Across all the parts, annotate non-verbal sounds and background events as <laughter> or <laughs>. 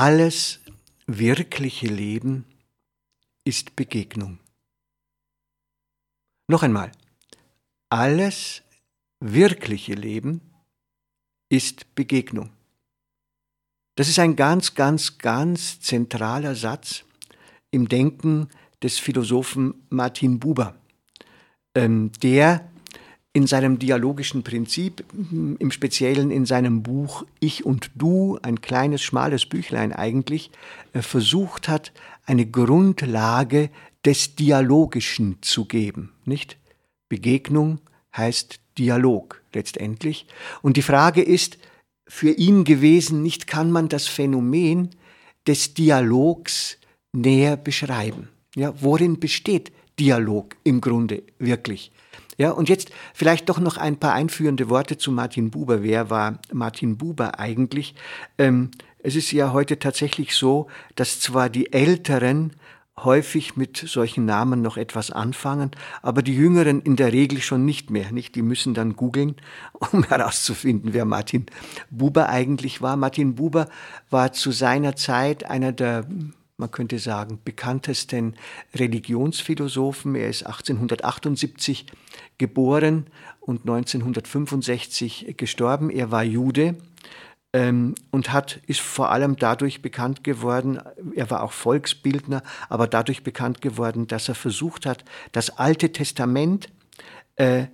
Alles wirkliche Leben ist Begegnung. Noch einmal, alles wirkliche Leben ist Begegnung. Das ist ein ganz, ganz, ganz zentraler Satz im Denken des Philosophen Martin Buber, ähm, der in seinem dialogischen Prinzip, im Speziellen in seinem Buch Ich und Du, ein kleines, schmales Büchlein eigentlich, äh, versucht hat, eine Grundlage des Dialogischen zu geben, nicht? Begegnung heißt Dialog letztendlich. Und die Frage ist für ihn gewesen, nicht kann man das Phänomen des Dialogs näher beschreiben. Ja, worin besteht Dialog im Grunde wirklich? Ja, und jetzt vielleicht doch noch ein paar einführende Worte zu Martin Buber. Wer war Martin Buber eigentlich? Ähm, es ist ja heute tatsächlich so, dass zwar die Älteren häufig mit solchen Namen noch etwas anfangen, aber die Jüngeren in der Regel schon nicht mehr. Nicht? Die müssen dann googeln, <laughs> um herauszufinden, wer Martin Buber eigentlich war. Martin Buber war zu seiner Zeit einer der man könnte sagen, bekanntesten Religionsphilosophen. Er ist 1878 geboren und 1965 gestorben. Er war Jude ähm, und hat, ist vor allem dadurch bekannt geworden, er war auch Volksbildner, aber dadurch bekannt geworden, dass er versucht hat, das Alte Testament äh,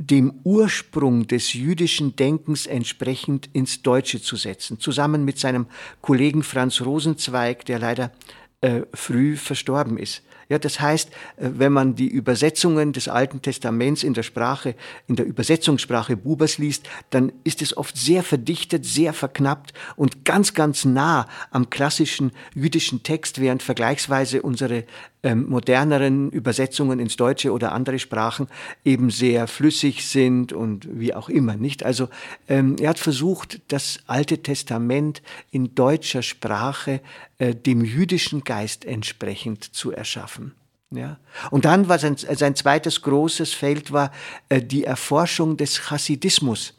dem Ursprung des jüdischen Denkens entsprechend ins Deutsche zu setzen, zusammen mit seinem Kollegen Franz Rosenzweig, der leider äh, früh verstorben ist. Ja, das heißt, äh, wenn man die Übersetzungen des Alten Testaments in der Sprache, in der Übersetzungssprache Bubers liest, dann ist es oft sehr verdichtet, sehr verknappt und ganz, ganz nah am klassischen jüdischen Text, während vergleichsweise unsere ähm, moderneren Übersetzungen ins Deutsche oder andere Sprachen eben sehr flüssig sind und wie auch immer, nicht? Also ähm, er hat versucht, das Alte Testament in deutscher Sprache äh, dem jüdischen Geist entsprechend zu erschaffen. Ja. Und dann war sein, sein zweites großes Feld war äh, die Erforschung des Chassidismus.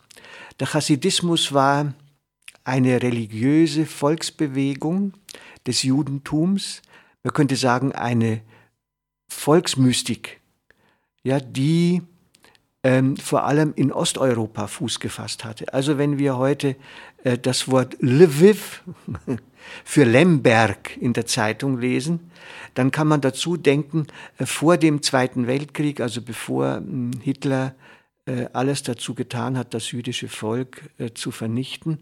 Der Chassidismus war eine religiöse Volksbewegung des Judentums, man könnte sagen, eine Volksmystik, ja, die ähm, vor allem in Osteuropa Fuß gefasst hatte. Also wenn wir heute äh, das Wort Lviv <laughs> für Lemberg in der Zeitung lesen, dann kann man dazu denken, äh, vor dem Zweiten Weltkrieg, also bevor äh, Hitler äh, alles dazu getan hat, das jüdische Volk äh, zu vernichten,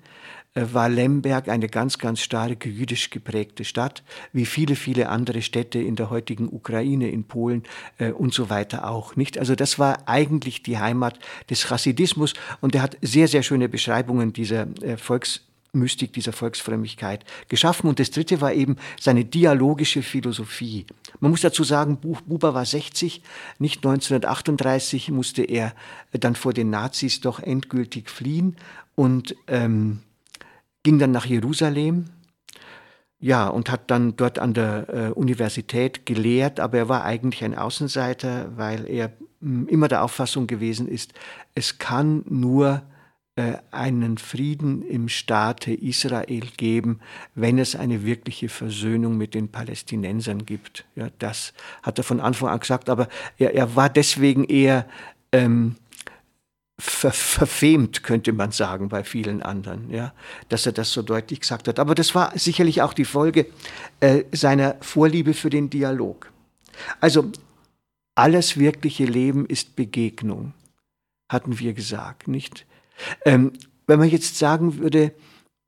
war Lemberg eine ganz, ganz starke jüdisch geprägte Stadt, wie viele, viele andere Städte in der heutigen Ukraine, in Polen äh, und so weiter auch. Nicht? Also das war eigentlich die Heimat des Chassidismus und er hat sehr, sehr schöne Beschreibungen dieser äh, Volks Mystik, dieser Volksfrömmigkeit geschaffen. Und das dritte war eben seine dialogische Philosophie. Man muss dazu sagen, Buber war 60, nicht 1938 musste er dann vor den Nazis doch endgültig fliehen und ähm, ging dann nach Jerusalem, ja, und hat dann dort an der äh, Universität gelehrt, aber er war eigentlich ein Außenseiter, weil er mh, hm, immer der Auffassung gewesen ist, es kann nur einen Frieden im Staate Israel geben, wenn es eine wirkliche Versöhnung mit den Palästinensern gibt. Ja, das hat er von Anfang an gesagt, aber er, er war deswegen eher ähm, ver verfemt, könnte man sagen, bei vielen anderen, ja, dass er das so deutlich gesagt hat. Aber das war sicherlich auch die Folge äh, seiner Vorliebe für den Dialog. Also alles wirkliche Leben ist Begegnung, hatten wir gesagt, nicht? Ähm, wenn man jetzt sagen würde,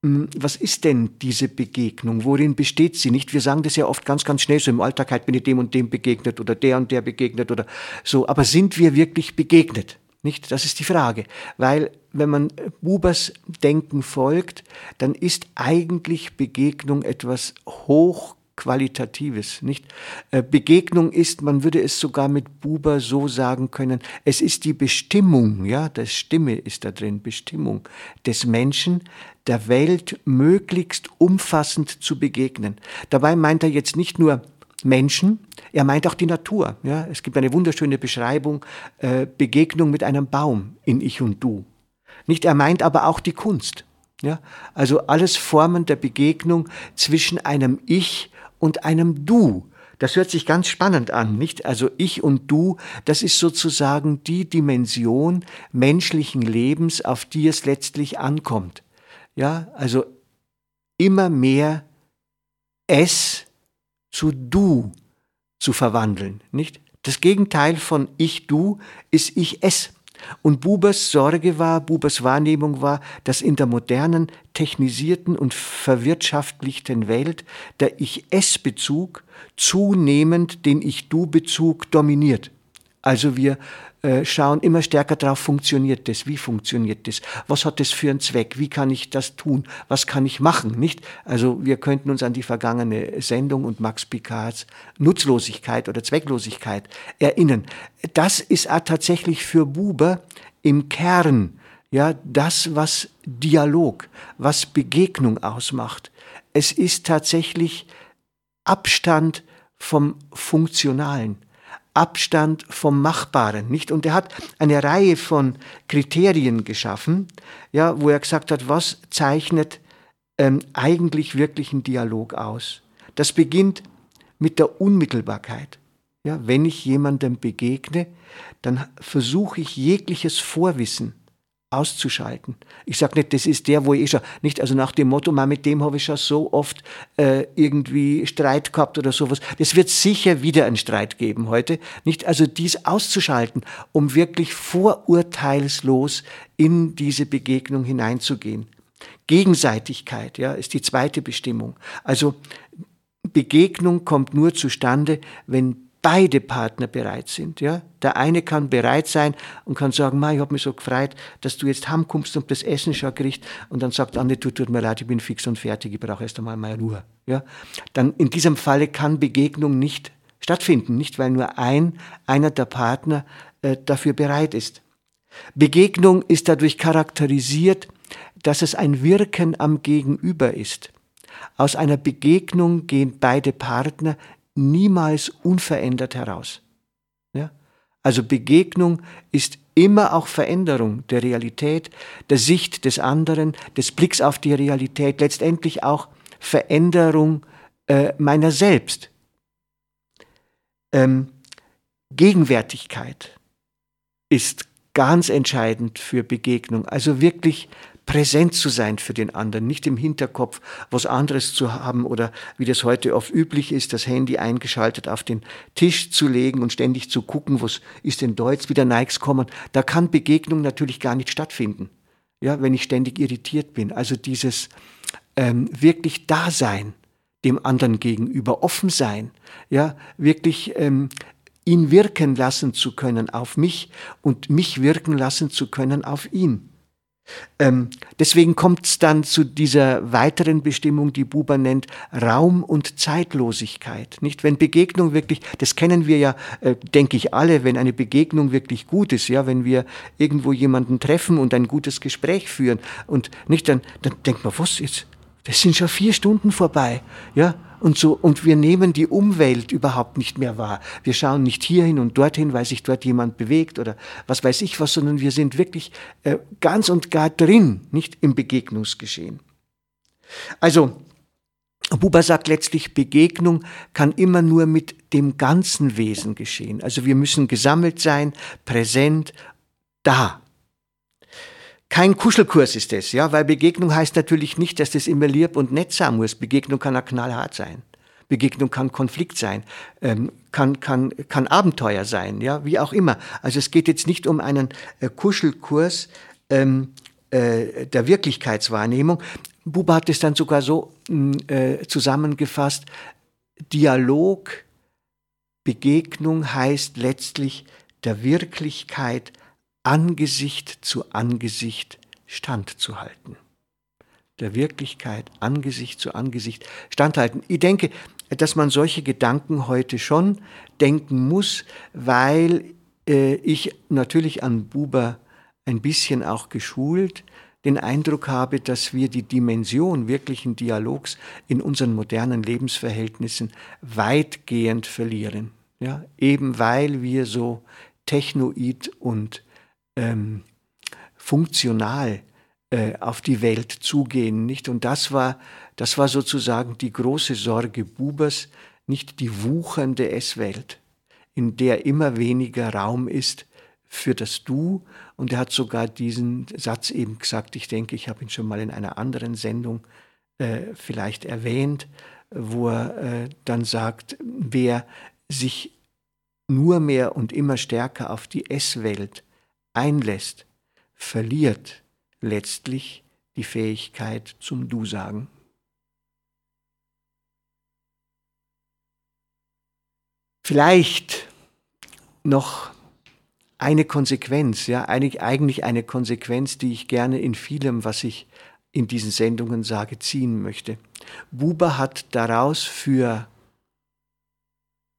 hm, was ist denn diese Begegnung? Worin besteht sie nicht? Wir sagen das ja oft ganz, ganz schnell so im Alltag, halt bin ich dem und dem begegnet oder der und der begegnet oder so. Aber sind wir wirklich begegnet? Nicht? Das ist die Frage. Weil wenn man Bubers Denken folgt, dann ist eigentlich Begegnung etwas hochqualitatives, nicht? Äh, Begegnung ist, man würde es sogar mit Buber so sagen können, es ist die Bestimmung, ja, das Stimme ist da drin, Bestimmung des Menschen, der Welt möglichst umfassend zu begegnen. Dabei meint er jetzt nicht nur Menschen, er meint auch die Natur. Ja? Es gibt eine wunderschöne Beschreibung, äh, Begegnung mit einem Baum in Ich und Du. Nicht, er meint aber auch die Kunst. Ja? Also alles Formen der Begegnung zwischen einem Ich und einem Du. Das hört sich ganz spannend an, nicht? Also ich und du, das ist sozusagen die Dimension menschlichen Lebens, auf die es letztlich ankommt. Ja, also immer mehr es zu du zu verwandeln, nicht? Das Gegenteil von ich du ist ich es. Und Bubers Sorge war, Bubers Wahrnehmung war, dass in der modernen, technisierten und verwirtschaftlichten Welt der Ich-Es-Bezug zunehmend den Ich-Du-Bezug dominiert. Also wir äh, schauen immer stärker darauf, funktioniert das, wie funktioniert das, was hat das für einen Zweck, wie kann ich das tun, was kann ich machen, nicht? Also wir könnten uns an die vergangene Sendung und Max Picards Nutzlosigkeit oder Zwecklosigkeit erinnern. Das ist tatsächlich für Buber im Kern ja das, was Dialog, was Begegnung ausmacht. Es ist tatsächlich Abstand vom Funktionalen. Abstand vom Machbaren, nicht? Und er hat eine Reihe von Kriterien geschaffen, ja, wo er gesagt hat, was zeichnet ähm, eigentlich wirklich einen Dialog aus? Das beginnt mit der Unmittelbarkeit. Ja, wenn ich jemandem begegne, dann versuche ich jegliches Vorwissen auszuschalten. Ich sage nicht, das ist der, wo ich schon, nicht, also nach dem Motto, mal mit dem habe ich schon so oft äh, irgendwie Streit gehabt oder sowas. Das wird sicher wieder einen Streit geben heute. Nicht, also dies auszuschalten, um wirklich vorurteilslos in diese Begegnung hineinzugehen. Gegenseitigkeit, ja, ist die zweite Bestimmung. Also Begegnung kommt nur zustande, wenn beide Partner bereit sind. Ja? Der eine kann bereit sein und kann sagen, ich habe mich so gefreut, dass du jetzt heimkommst und das Essen schon kriegst. Und dann sagt der du, tut mir leid, ich bin fix und fertig, ich brauche erst einmal meine Ruhe. Ja? Dann in diesem Falle kann Begegnung nicht stattfinden, nicht weil nur ein, einer der Partner äh, dafür bereit ist. Begegnung ist dadurch charakterisiert, dass es ein Wirken am Gegenüber ist. Aus einer Begegnung gehen beide Partner niemals unverändert heraus. Ja? Also Begegnung ist immer auch Veränderung der Realität, der Sicht des anderen, des Blicks auf die Realität, letztendlich auch Veränderung äh, meiner selbst. Ähm, Gegenwärtigkeit ist ganz entscheidend für Begegnung. Also wirklich präsent zu sein für den anderen, nicht im Hinterkopf was anderes zu haben oder wie das heute oft üblich ist, das Handy eingeschaltet auf den Tisch zu legen und ständig zu gucken, was ist denn da jetzt wieder Nikes kommen. Da kann Begegnung natürlich gar nicht stattfinden, ja, wenn ich ständig irritiert bin. Also dieses ähm, wirklich Dasein dem anderen gegenüber, offen sein, ja, wirklich ähm, ihn wirken lassen zu können auf mich und mich wirken lassen zu können auf ihn. Ähm, deswegen kommt es dann zu dieser weiteren Bestimmung, die Buber nennt, Raum- und Zeitlosigkeit. Nicht, wenn Begegnung wirklich, das kennen wir ja, äh, denke ich alle, wenn eine Begegnung wirklich gut ist, ja, wenn wir irgendwo jemanden treffen und ein gutes Gespräch führen und nicht, dann, dann denkt man, was jetzt? Das sind schon vier Stunden vorbei, ja und so, und wir nehmen die Umwelt überhaupt nicht mehr wahr. Wir schauen nicht hierhin und dorthin, weil sich dort jemand bewegt oder was weiß ich was, sondern wir sind wirklich äh, ganz und gar drin, nicht im Begegnungsgeschehen. Also, Buber sagt letztlich, Begegnung kann immer nur mit dem ganzen Wesen geschehen. Also wir müssen gesammelt sein, präsent, da. Kein Kuschelkurs ist es, ja, weil Begegnung heißt natürlich nicht, dass das immer lieb und nett sein muss. Begegnung kann auch knallhart sein. Begegnung kann Konflikt sein, ähm, kann, kann, kann Abenteuer sein, ja, wie auch immer. Also es geht jetzt nicht um einen äh, Kuschelkurs ähm, äh, der Wirklichkeitswahrnehmung. Buber hat es dann sogar so mm, äh, zusammengefasst, Dialog, Begegnung heißt letztlich der Wirklichkeit Angesicht zu Angesicht standzuhalten. Der Wirklichkeit Angesicht zu Angesicht standhalten. Ich denke, dass man solche Gedanken heute schon denken muss, weil äh, ich natürlich an Buber ein bisschen auch geschult den Eindruck habe, dass wir die Dimension wirklichen Dialogs in unseren modernen Lebensverhältnissen weitgehend verlieren. Ja, eben weil wir so technoid und ähm, funktional äh, auf die Welt zugehen, nicht? Und das war, das war sozusagen die große Sorge Bubers, nicht die wuchernde S-Welt, in der immer weniger Raum ist für das Du. Und er hat sogar diesen Satz eben gesagt, ich denke, ich habe ihn schon mal in einer anderen Sendung äh, vielleicht erwähnt, wo er äh, dann sagt, wer sich nur mehr und immer stärker auf die S-Welt einlässt, verliert letztlich die Fähigkeit zum Du-Sagen. Vielleicht noch eine Konsequenz, ja, eigentlich eine Konsequenz, die ich gerne in vielem, was ich in diesen Sendungen sage, ziehen möchte. Buber hat daraus für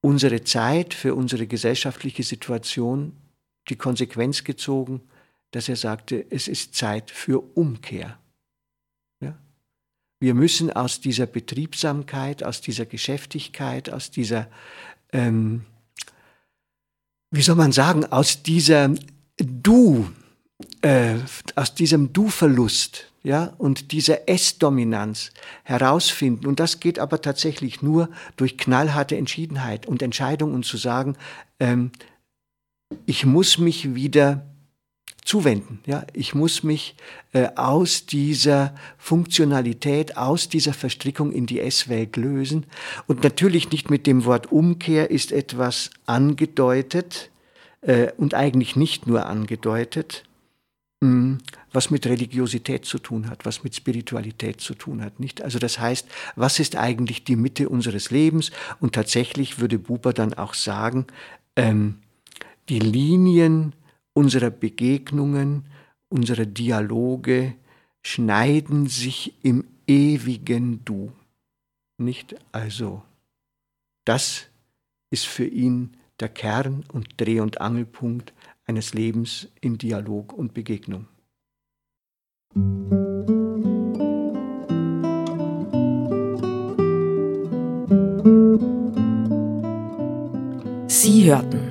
unsere Zeit, für unsere gesellschaftliche Situation die Konsequenz gezogen, dass er sagte, es ist Zeit für Umkehr. Ja? Wir müssen aus dieser Betriebsamkeit, aus dieser Geschäftigkeit, aus dieser, ähm, wie soll man sagen, aus dieser Du, äh, aus diesem Du-Verlust, ja, und dieser S-Dominanz herausfinden. Und das geht aber tatsächlich nur durch knallharte Entschiedenheit und Entscheidung und zu sagen, ähm, ich muss mich wieder zuwenden. Ja, ich muss mich äh, aus dieser Funktionalität, aus dieser Verstrickung in die S-Welt lösen. Und natürlich nicht mit dem Wort Umkehr ist etwas angedeutet äh, und eigentlich nicht nur angedeutet, hm, was mit Religiosität zu tun hat, was mit Spiritualität zu tun hat. Nicht? Also das heißt, was ist eigentlich die Mitte unseres Lebens? Und tatsächlich würde Buber dann auch sagen, ähm, die Linien unserer Begegnungen, unserer Dialoge schneiden sich im ewigen Du. Nicht also. Das ist für ihn der Kern und Dreh- und Angelpunkt eines Lebens in Dialog und Begegnung. Sie hörten